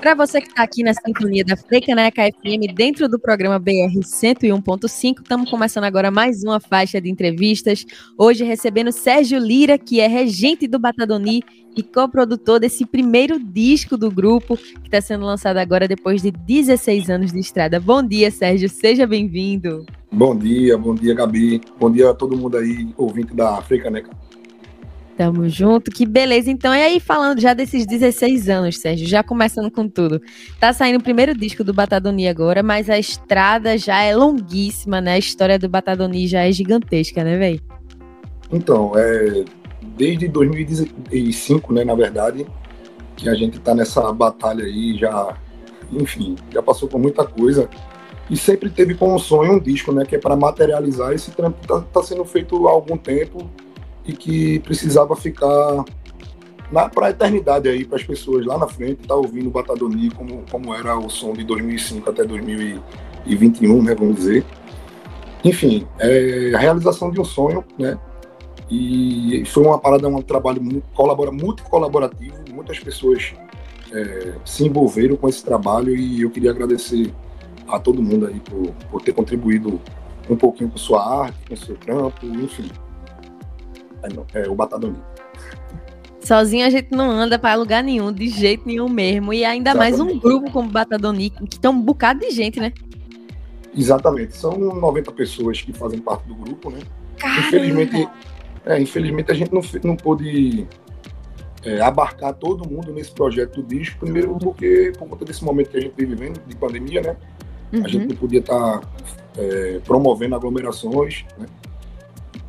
Para você que está aqui na sintonia da Freicaneca FM, dentro do programa BR 101.5, estamos começando agora mais uma faixa de entrevistas. Hoje recebendo Sérgio Lira, que é regente do Batadoni e coprodutor desse primeiro disco do grupo, que está sendo lançado agora depois de 16 anos de estrada. Bom dia, Sérgio, seja bem-vindo. Bom dia, bom dia, Gabi. Bom dia a todo mundo aí, ouvinte da Freicaneca. Tamo junto, que beleza. Então, e aí, falando já desses 16 anos, Sérgio, já começando com tudo. Tá saindo o primeiro disco do Batadoni agora, mas a estrada já é longuíssima, né? A história do Batadoni já é gigantesca, né, velho? Então, é, desde 2005, né, na verdade, que a gente tá nessa batalha aí, já, enfim, já passou por muita coisa. E sempre teve como sonho um disco, né, que é para materializar. Esse trampo tá, tá sendo feito há algum tempo e que precisava ficar para a eternidade aí, para as pessoas lá na frente, estar tá ouvindo o Batadoni como, como era o som de 2005 até 2021, né, vamos dizer. Enfim, é a realização de um sonho, né, e foi uma parada, um trabalho muito, colabora, muito colaborativo, muitas pessoas é, se envolveram com esse trabalho e eu queria agradecer a todo mundo aí por, por ter contribuído um pouquinho com sua arte, com seu trampo, enfim é, o Batadoni. Sozinho a gente não anda para lugar nenhum, de jeito nenhum mesmo. E ainda Exatamente. mais um grupo como o Batadoni, que tem um bocado de gente, né? Exatamente. São 90 pessoas que fazem parte do grupo, né? Caramba. Infelizmente, é, infelizmente a gente não, não pôde é, abarcar todo mundo nesse projeto do disco. Primeiro porque, por conta desse momento que a gente vive vivendo, de pandemia, né? Uhum. A gente não podia estar tá, é, promovendo aglomerações, né?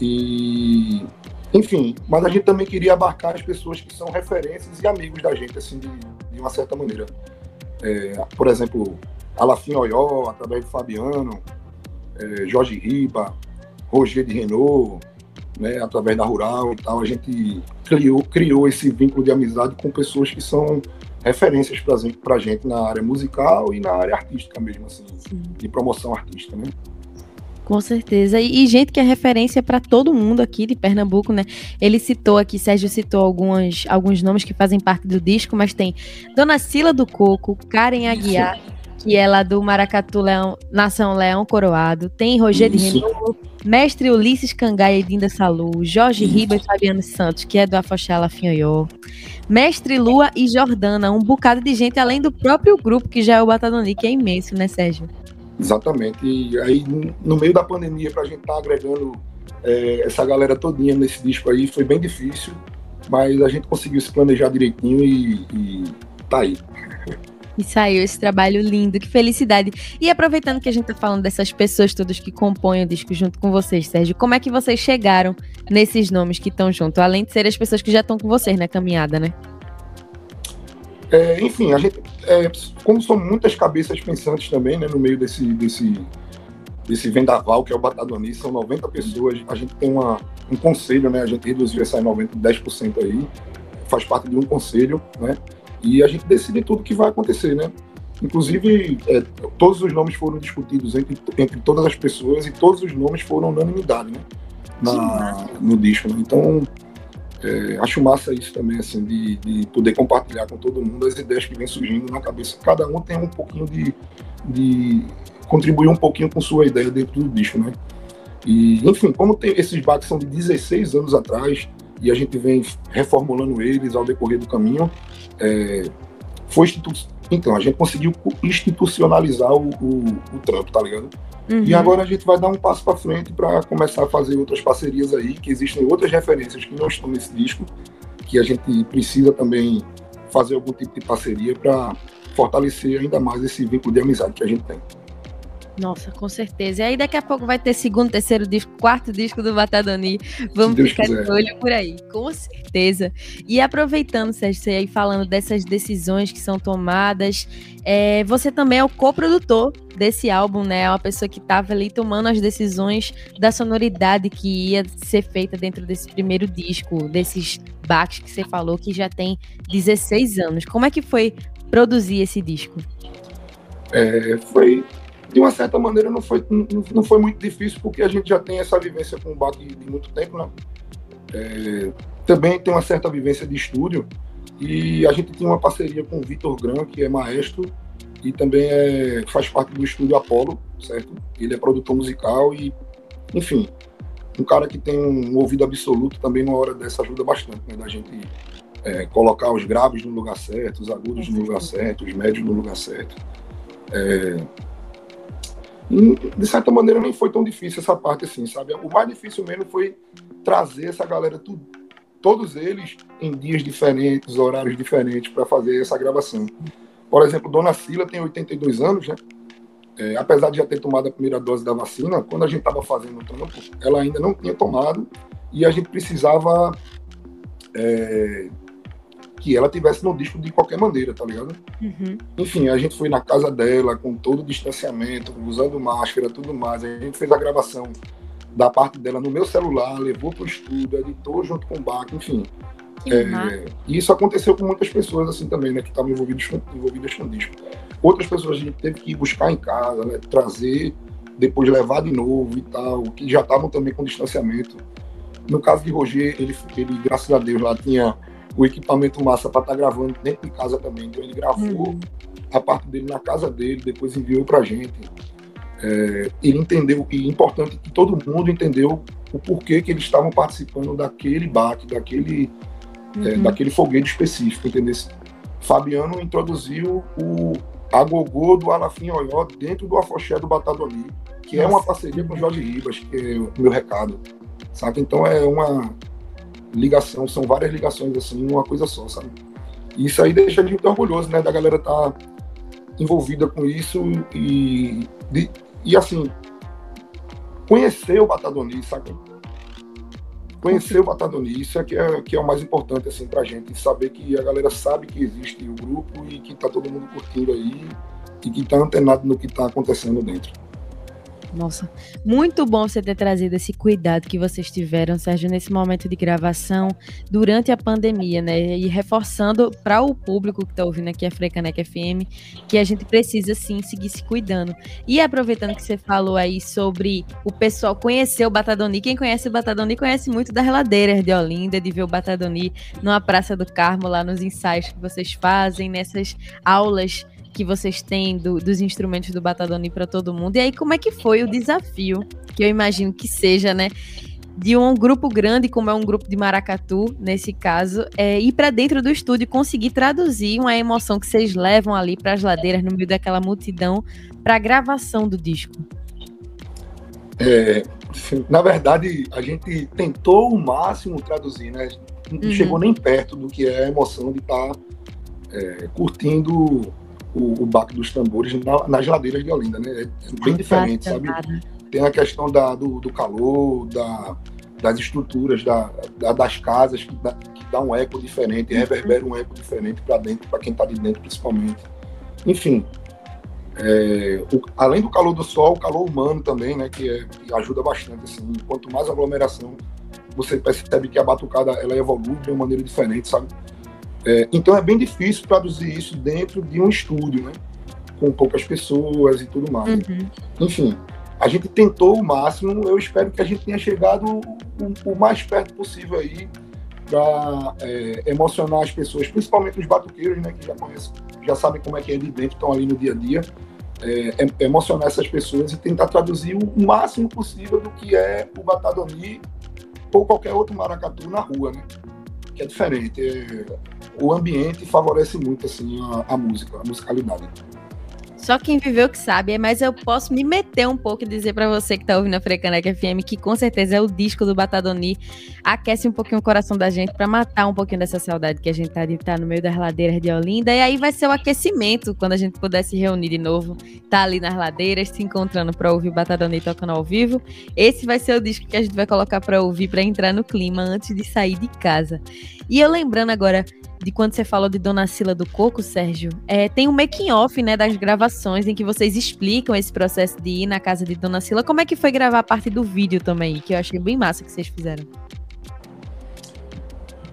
E enfim, mas a gente também queria abarcar as pessoas que são referências e amigos da gente, assim, de, de uma certa maneira. É, por exemplo, Alafim Oyó, através do Fabiano, é, Jorge Riba, Roger de Renault, né, através da Rural e tal, a gente criou, criou esse vínculo de amizade com pessoas que são referências para a gente na área musical e na área artística mesmo, assim, de promoção artística, né? Com certeza. E, e, gente que é referência para todo mundo aqui de Pernambuco, né? Ele citou aqui, Sérgio citou algumas, alguns nomes que fazem parte do disco, mas tem Dona Sila do Coco, Karen Aguiar, que é lá do Maracatu Leão, Nação Leão Coroado, tem Rogério de Renault, Mestre Ulisses Cangaia e Dinda Salu, Jorge Isso. Ribas e Fabiano Santos, que é do Afoxala Finhoió, Mestre Lua e Jordana, um bocado de gente, além do próprio grupo, que já é o Batadoni, que é imenso, né, Sérgio? Exatamente. E aí, no meio da pandemia, para a gente estar tá agregando é, essa galera todinha nesse disco aí, foi bem difícil, mas a gente conseguiu se planejar direitinho e, e tá aí. E saiu esse trabalho lindo, que felicidade. E aproveitando que a gente tá falando dessas pessoas todas que compõem o disco junto com vocês, Sérgio, como é que vocês chegaram nesses nomes que estão junto? Além de ser as pessoas que já estão com vocês na caminhada, né? É, enfim, a gente, é, como são muitas cabeças pensantes também, né, no meio desse, desse, desse vendaval que é o Batadoni, são 90 pessoas, a gente tem uma, um conselho, né, a gente reduziu essa 90, 10% aí, faz parte de um conselho, né, e a gente decide tudo que vai acontecer, né. Inclusive, é, todos os nomes foram discutidos entre, entre todas as pessoas e todos os nomes foram unanimidade, né, na, no disco, né? Então, é, acho massa isso também, assim, de, de, poder compartilhar com todo mundo as ideias que vem surgindo na cabeça. Cada um tem um pouquinho de, de contribuir um pouquinho com sua ideia dentro do disco, né? E, enfim, como tem esses baques são de 16 anos atrás e a gente vem reformulando eles ao decorrer do caminho, é, foi institu então a gente conseguiu institucionalizar o, o, o trampo, tá ligado? Uhum. E agora a gente vai dar um passo para frente para começar a fazer outras parcerias aí, que existem outras referências que não estão nesse disco, que a gente precisa também fazer algum tipo de parceria para fortalecer ainda mais esse vínculo de amizade que a gente tem. Nossa, com certeza. E aí daqui a pouco vai ter segundo, terceiro disco, quarto disco do Batadoni. Vamos ficar quiser. de olho por aí, com certeza. E aproveitando, Sérgio, você aí falando dessas decisões que são tomadas, é, você também é o coprodutor desse álbum, né? É uma pessoa que estava ali tomando as decisões da sonoridade que ia ser feita dentro desse primeiro disco, desses baques que você falou, que já tem 16 anos. Como é que foi produzir esse disco? É, foi de uma certa maneira não foi, não, foi muito difícil, porque a gente já tem essa vivência com o Bach de muito tempo, né? É, também tem uma certa vivência de estúdio, E a gente tinha uma parceria com o Vitor Gran, que é maestro e também é, faz parte do estúdio Apollo, certo? Ele é produtor musical e, enfim, um cara que tem um ouvido absoluto também na hora dessa ajuda bastante, né? Da gente é, colocar os graves no lugar certo, os agudos no lugar certo, os médios no lugar certo. É, e, de certa maneira nem foi tão difícil essa parte assim, sabe? O mais difícil mesmo foi trazer essa galera tudo, todos eles em dias diferentes, horários diferentes para fazer essa gravação. Por exemplo, Dona Sila tem 82 anos, né? É, apesar de já ter tomado a primeira dose da vacina, quando a gente estava fazendo o trampo, ela ainda não tinha tomado e a gente precisava é, que ela tivesse no disco de qualquer maneira, tá ligado? Uhum. Enfim, a gente foi na casa dela com todo o distanciamento, usando máscara, tudo mais. A gente fez a gravação da parte dela no meu celular, levou para o estúdio, editou junto com o Bach, enfim. É, e isso aconteceu com muitas pessoas assim também, né, que estavam envolvidas, envolvidas com disco. Outras pessoas a gente teve que ir buscar em casa, né, trazer, depois levar de novo e tal, que já estavam também com distanciamento. No caso de Roger, ele, ele graças a Deus lá tinha o equipamento massa para estar tá gravando dentro de casa também. Então ele gravou uhum. a parte dele na casa dele, depois enviou para a gente. É, ele entendeu, e é importante que todo mundo entendeu o porquê que eles estavam participando daquele baque, daquele é, uhum. é, daquele foguete específico, entendeu? Fabiano introduziu o agogô do Alafim Oió dentro do afoxé do Batadoni, que Nossa. é uma parceria com o Jorge Ribas, que é o meu recado, sabe? Então é uma ligação, são várias ligações assim, uma coisa só, sabe? E isso aí deixa a gente orgulhoso, né, da galera estar tá envolvida com isso e, e, e assim, conhecer o Batadoni, sabe? conhecer o Batadoni, isso é que, é que é o mais importante assim pra gente, saber que a galera sabe que existe o grupo e que tá todo mundo curtindo aí e que tá antenado no que tá acontecendo dentro. Nossa, muito bom você ter trazido esse cuidado que vocês tiveram, Sérgio, nesse momento de gravação durante a pandemia, né? E reforçando para o público que está ouvindo aqui a Frecanec FM que a gente precisa sim seguir se cuidando. E aproveitando que você falou aí sobre o pessoal conhecer o Batadoni, quem conhece o Batadoni conhece muito das reladeiras de Olinda, de ver o Batadoni numa Praça do Carmo, lá nos ensaios que vocês fazem, nessas aulas que vocês têm do, dos instrumentos do Batadoni para todo mundo. E aí, como é que foi o desafio, que eu imagino que seja, né? De um grupo grande, como é um grupo de maracatu, nesse caso, é ir para dentro do estúdio e conseguir traduzir uma emoção que vocês levam ali para as ladeiras, no meio daquela multidão, para a gravação do disco. É, na verdade, a gente tentou o máximo traduzir, né? Não uhum. chegou nem perto do que é a emoção de estar tá, é, curtindo o, o baque dos tambores na, nas ladeiras de Olinda, né? É bem diferente, sabe? Tem a questão da, do, do calor, da, das estruturas, da, da, das casas, que dá, que dá um eco diferente, uhum. reverbera um eco diferente para dentro, para quem está de dentro principalmente. Enfim, é, o, além do calor do sol, o calor humano também, né, que, é, que, ajuda bastante. Assim, quanto mais aglomeração, você percebe que a batucada ela evolui de uma maneira diferente, sabe? É, então é bem difícil traduzir isso dentro de um estúdio, né? Com poucas pessoas e tudo mais. Uhum. Enfim, a gente tentou o máximo. Eu espero que a gente tenha chegado o, o mais perto possível aí para é, emocionar as pessoas, principalmente os batuqueiros, né? Que já conhecem, já sabem como é que é de dentro, estão ali no dia a dia. É, é, emocionar essas pessoas e tentar traduzir o máximo possível do que é o Batadoni ou qualquer outro maracatu na rua, né? Que é diferente. O ambiente favorece muito assim a, a música, a musicalidade. Só quem viveu que sabe, mas eu posso me meter um pouco e dizer para você que tá ouvindo a Frecanec FM que com certeza é o disco do Batadoni. Aquece um pouquinho o coração da gente para matar um pouquinho dessa saudade que a gente tá de estar tá no meio das ladeiras de Olinda. E aí vai ser o aquecimento quando a gente puder se reunir de novo, tá ali nas ladeiras, se encontrando para ouvir o Batadoni tocando ao vivo. Esse vai ser o disco que a gente vai colocar para ouvir para entrar no clima antes de sair de casa. E eu lembrando agora de quando você falou de Dona Sila do Coco, Sérgio, é, tem um making off, né, das gravações em que vocês explicam esse processo de ir na casa de Dona Sila. Como é que foi gravar a parte do vídeo também, que eu achei bem massa que vocês fizeram.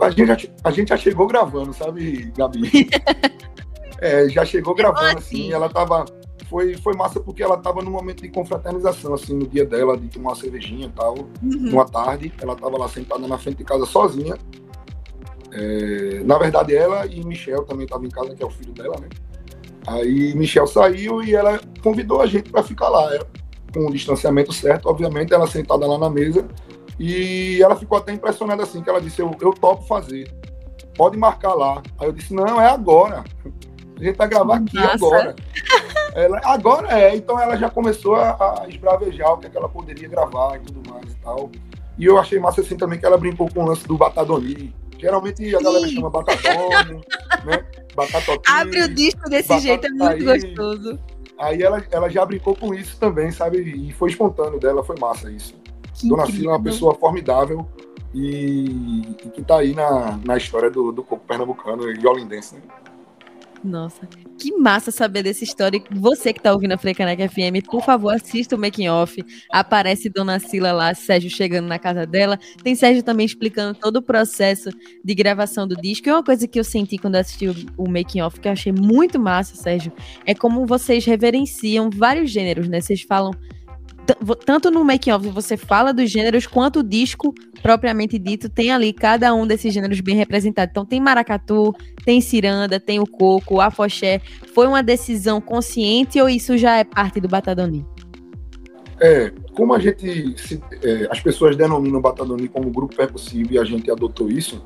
A gente já, a gente já chegou gravando, sabe, Gabi? é, já chegou gravando, assim, assim, ela tava... Foi, foi massa porque ela tava num momento de confraternização, assim, no dia dela, de tomar uma cervejinha e tal, uhum. numa tarde. Ela tava lá sentada na frente de casa sozinha, É, na verdade, ela e Michel também estavam em casa, que é o filho dela, né? Aí Michel saiu e ela convidou a gente para ficar lá, com o distanciamento certo, obviamente, ela sentada lá na mesa. E ela ficou até impressionada assim, que ela disse, eu, eu topo fazer, pode marcar lá. Aí eu disse, não, é agora. A gente vai gravar aqui Nossa. agora. Ela, agora é, então ela já começou a, a esbravejar o que, é que ela poderia gravar e tudo mais e tal. E eu achei massa assim também que ela brincou com o lance do Batadoni. Geralmente a galera chama Batadone, né? Batatoti. Abre o disco desse jeito, é muito gostoso. Aí ela, ela já brincou com isso também, sabe? E foi espontâneo dela, foi massa isso. Que Dona Cila é uma pessoa formidável e, e que tá aí na, na história do, do coco pernambucano e olindense, né? Nossa, que massa saber dessa história. Você que está ouvindo a Frecaneca FM, por favor, assista o making off. Aparece Dona Sila lá, Sérgio chegando na casa dela. Tem Sérgio também explicando todo o processo de gravação do disco. E uma coisa que eu senti quando assisti o making off que eu achei muito massa, Sérgio, é como vocês reverenciam vários gêneros, né? Vocês falam tanto no making of você fala dos gêneros, quanto o disco propriamente dito tem ali cada um desses gêneros bem representado. Então tem maracatu, tem ciranda, tem o coco, o afoxé. Foi uma decisão consciente ou isso já é parte do Batadoni? É, como a gente, se, é, as pessoas denominam o Batadoni como grupo percussivo e a gente adotou isso,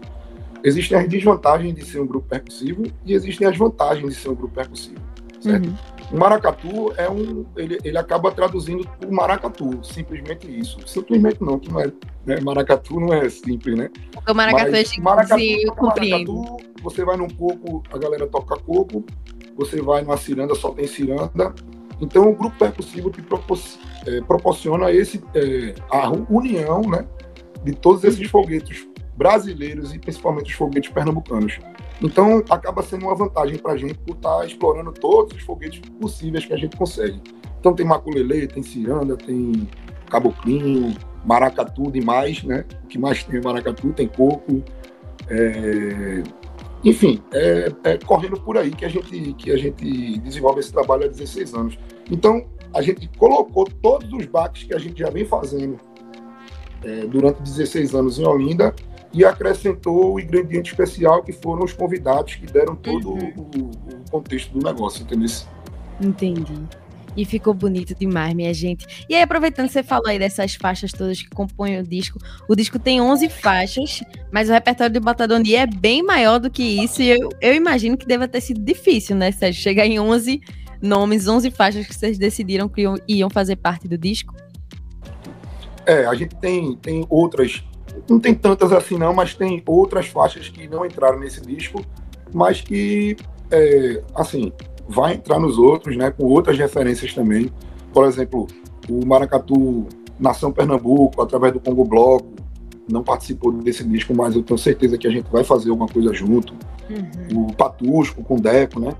existem as desvantagens de ser um grupo percussivo e existem as vantagens de ser um grupo percussivo, certo? Uhum. O maracatu é um, ele, ele acaba traduzindo o maracatu, simplesmente isso. Simplesmente não, que não é, né? maracatu não é simples, né? O maracatu Mas, é maracatu, eu compreendo. Maracatu, você vai num coco, a galera toca coco, você vai numa ciranda, só tem ciranda. Então o grupo percussivo que propor, é, proporciona esse, é, a união, né, de todos esses foguetes brasileiros e principalmente os foguetes pernambucanos. Então, acaba sendo uma vantagem para a gente por estar tá explorando todos os foguetes possíveis que a gente consegue. Então, tem maculelê, tem ciranda, tem caboclinho, maracatu demais, né? O que mais tem é maracatu, tem coco. É... Enfim, é, é, correndo por aí que a, gente, que a gente desenvolve esse trabalho há 16 anos. Então, a gente colocou todos os baques que a gente já vem fazendo é, durante 16 anos em Olinda e acrescentou o ingrediente especial que foram os convidados que deram todo uhum. o, o, contexto do negócio, entendeu? Entendi. E ficou bonito demais, minha gente. E aí, aproveitando que você falou aí dessas faixas todas que compõem o disco, o disco tem 11 faixas, mas o repertório do Batadoni é bem maior do que isso, e eu, eu imagino que deva ter sido difícil, né, Sérgio? Chegar em 11 nomes, 11 faixas que vocês decidiram que iam, iam fazer parte do disco. É, a gente tem, tem outras não tem tantas assim não, mas tem outras faixas que não entraram nesse disco, mas que, é, assim, vai entrar nos outros, né, com outras referências também. Por exemplo, o Maracatu Nação Pernambuco, através do Congo Bloco, não participou desse disco, mas eu tenho certeza que a gente vai fazer alguma coisa junto. Uhum. O Patusco com o Deco, né?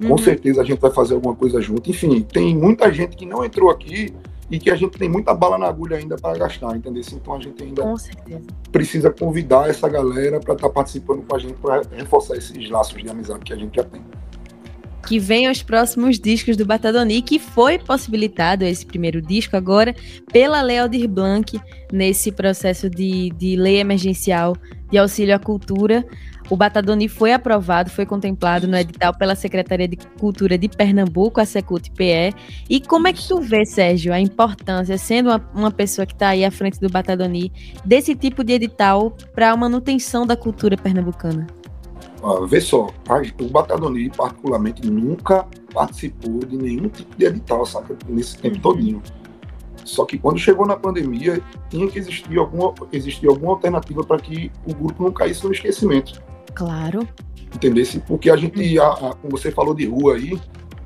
Uhum. Com certeza a gente vai fazer alguma coisa junto. Enfim, tem muita gente que não entrou aqui e que a gente tem muita bala na agulha ainda para gastar, entendeu? Então a gente ainda precisa convidar essa galera para estar tá participando com a gente para reforçar esses laços de amizade que a gente já tem. Que venham os próximos discos do Batadoni, que foi possibilitado esse primeiro disco agora pela Lei Aldir Blanc, nesse processo de, de lei emergencial de auxílio à cultura. O Batadoni foi aprovado, foi contemplado no edital pela Secretaria de Cultura de Pernambuco, a Secult-PE. E como é que tu vê, Sérgio, a importância, sendo uma, uma pessoa que está aí à frente do Batadoni, desse tipo de edital para a manutenção da cultura pernambucana? Ah, vê só, o Batadoni, particularmente, nunca participou de nenhum tipo de edital, saca? Nesse tempo todinho. Só que quando chegou na pandemia, tinha que existir alguma, existir alguma alternativa para que o grupo não caísse no esquecimento. Claro. Entendesse? Porque a gente, a, a, como você falou de rua aí,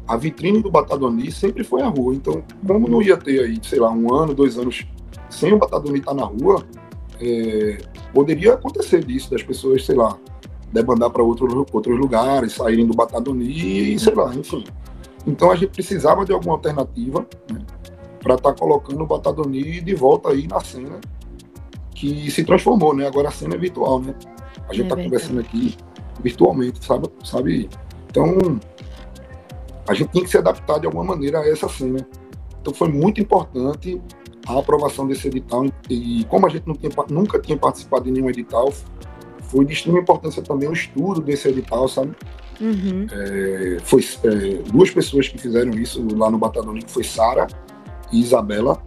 a vitrine do Batadoni sempre foi a rua. Então, como não ia ter aí, sei lá, um ano, dois anos sem o Batadoni estar na rua, é, poderia acontecer disso, das pessoas, sei lá, debandar para outro, outros lugares, saírem do Batadoni e sei lá, enfim. Então a gente precisava de alguma alternativa né, para estar tá colocando o Batadoni de volta aí na cena que se transformou, né? Agora a cena é virtual, né? A gente está é conversando aqui virtualmente, sabe? sabe? Então, a gente tem que se adaptar de alguma maneira a essa cena. Então, foi muito importante a aprovação desse edital. E como a gente tinha, nunca tinha participado de nenhum edital, foi de extrema importância também o estudo desse edital, sabe? Uhum. É, foi é, duas pessoas que fizeram isso lá no Batalhão, que foi Sara e Isabela.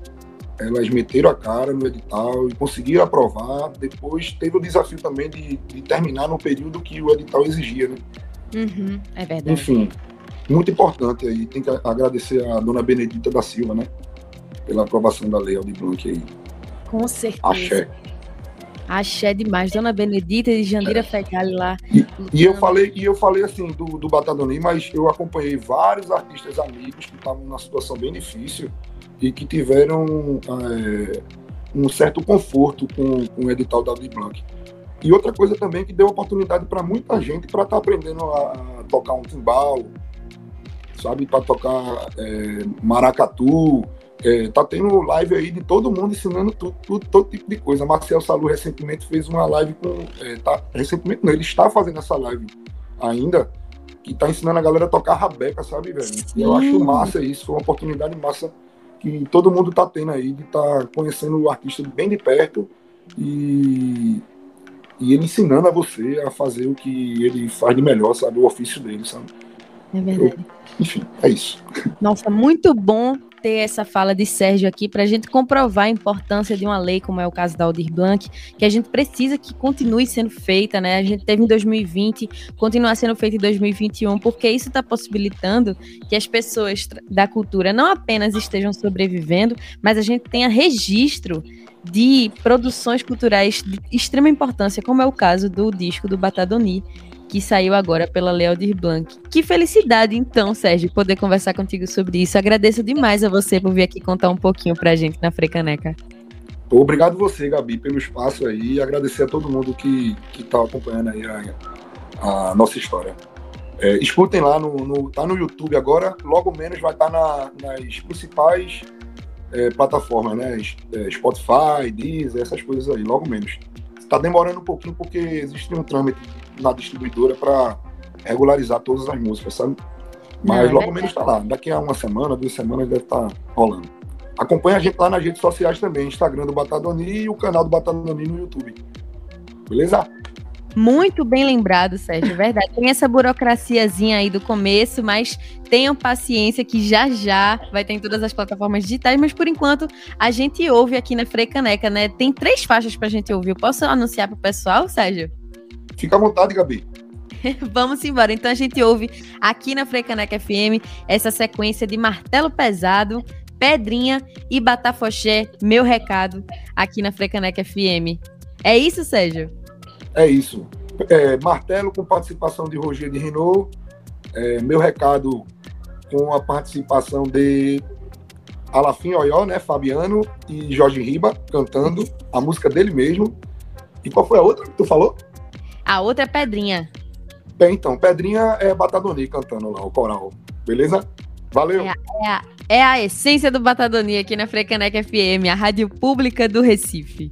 Elas meteram a cara no edital e conseguiram aprovar. Depois teve o desafio também de, de terminar no período que o edital exigia, né? Uhum. É verdade. Enfim, muito importante aí. Tem que agradecer a dona Benedita da Silva, né? Pela aprovação da lei Aldir Blanc aí. Com certeza. Axé. Axé demais. Dona Benedita e Jandira é. Fegali lá. E, e, eu falei, e eu falei assim do, do Batadoni, mas eu acompanhei vários artistas amigos que estavam numa situação bem difícil e que tiveram é, um certo conforto com, com o edital da Blanc. E outra coisa também que deu oportunidade para muita gente para estar tá aprendendo a, tocar um timbal, sabe, para tocar é, maracatu, é, tá tendo live aí de todo mundo ensinando tudo, tudo, todo tipo de coisa. Marcel Salu recentemente fez uma live com. É, tá, recentemente não, ele está fazendo essa live ainda, que tá ensinando a galera a tocar rabeca, sabe, velho? E eu acho massa isso, foi uma oportunidade massa que todo mundo tá tendo aí de estar tá conhecendo o artista bem de perto e, e ele ensinando a você a fazer o que ele faz de melhor, sabe? O ofício dele, sabe? É verdade. Eu, enfim, é isso. Nossa, muito bom ter essa fala de Sérgio aqui para a gente comprovar a importância de uma lei, como é o caso da Aldir Blanc, que a gente precisa que continue sendo feita, né? A gente teve em 2020, continuar sendo feita em 2021, porque isso está possibilitando que as pessoas da cultura não apenas estejam sobrevivendo, mas a gente tenha registro de produções culturais de extrema importância, como é o caso do disco do Batadoni, que saiu agora pela Leodir Blanc. Que felicidade, então, Sérgio, poder conversar contigo sobre isso. Agradeço demais a você por vir aqui contar um pouquinho pra gente na Frecaneca. Obrigado você, Gabi, pelo espaço aí e agradecer a todo mundo que está acompanhando aí a, a nossa história. É, escutem lá, no, no, tá no YouTube agora, logo menos vai estar tá na, nas principais é, plataformas, né? É, Spotify, Deezer, essas coisas aí, logo menos. Está demorando um pouquinho porque existe um trâmite na distribuidora para regularizar todas as músicas, sabe? Mas Não, logo menos está lá. Daqui a uma semana, duas semanas deve estar tá rolando. Acompanhe a gente lá nas redes sociais também, Instagram do Batadoni e o canal do Batadoni no YouTube. Beleza? Muito bem lembrado, Sérgio, é verdade. Tem essa burocraciazinha aí do começo, mas tenham paciência que já já vai ter em todas as plataformas digitais, mas por enquanto a gente ouve aqui na Frecaneca, né? Tem três faixas pra gente ouvir. posso anunciar pro pessoal, Sérgio? Fica à vontade, Gabi. Vamos embora. Então a gente ouve aqui na Frecaneca FM essa sequência de martelo pesado, pedrinha e batafoché, meu recado, aqui na Frecaneca FM. É isso, Sérgio? É isso. É, martelo com participação de Roger de Renault. É, meu recado com a participação de Alafim Oió, né? Fabiano e Jorge Riba cantando a música dele mesmo. E qual foi a outra que tu falou? A outra é Pedrinha. Bem, então, Pedrinha é Batadoni cantando lá, o coral. Beleza? Valeu! É a, é a, é a essência do Batadoni aqui na Frecanec FM, a rádio pública do Recife.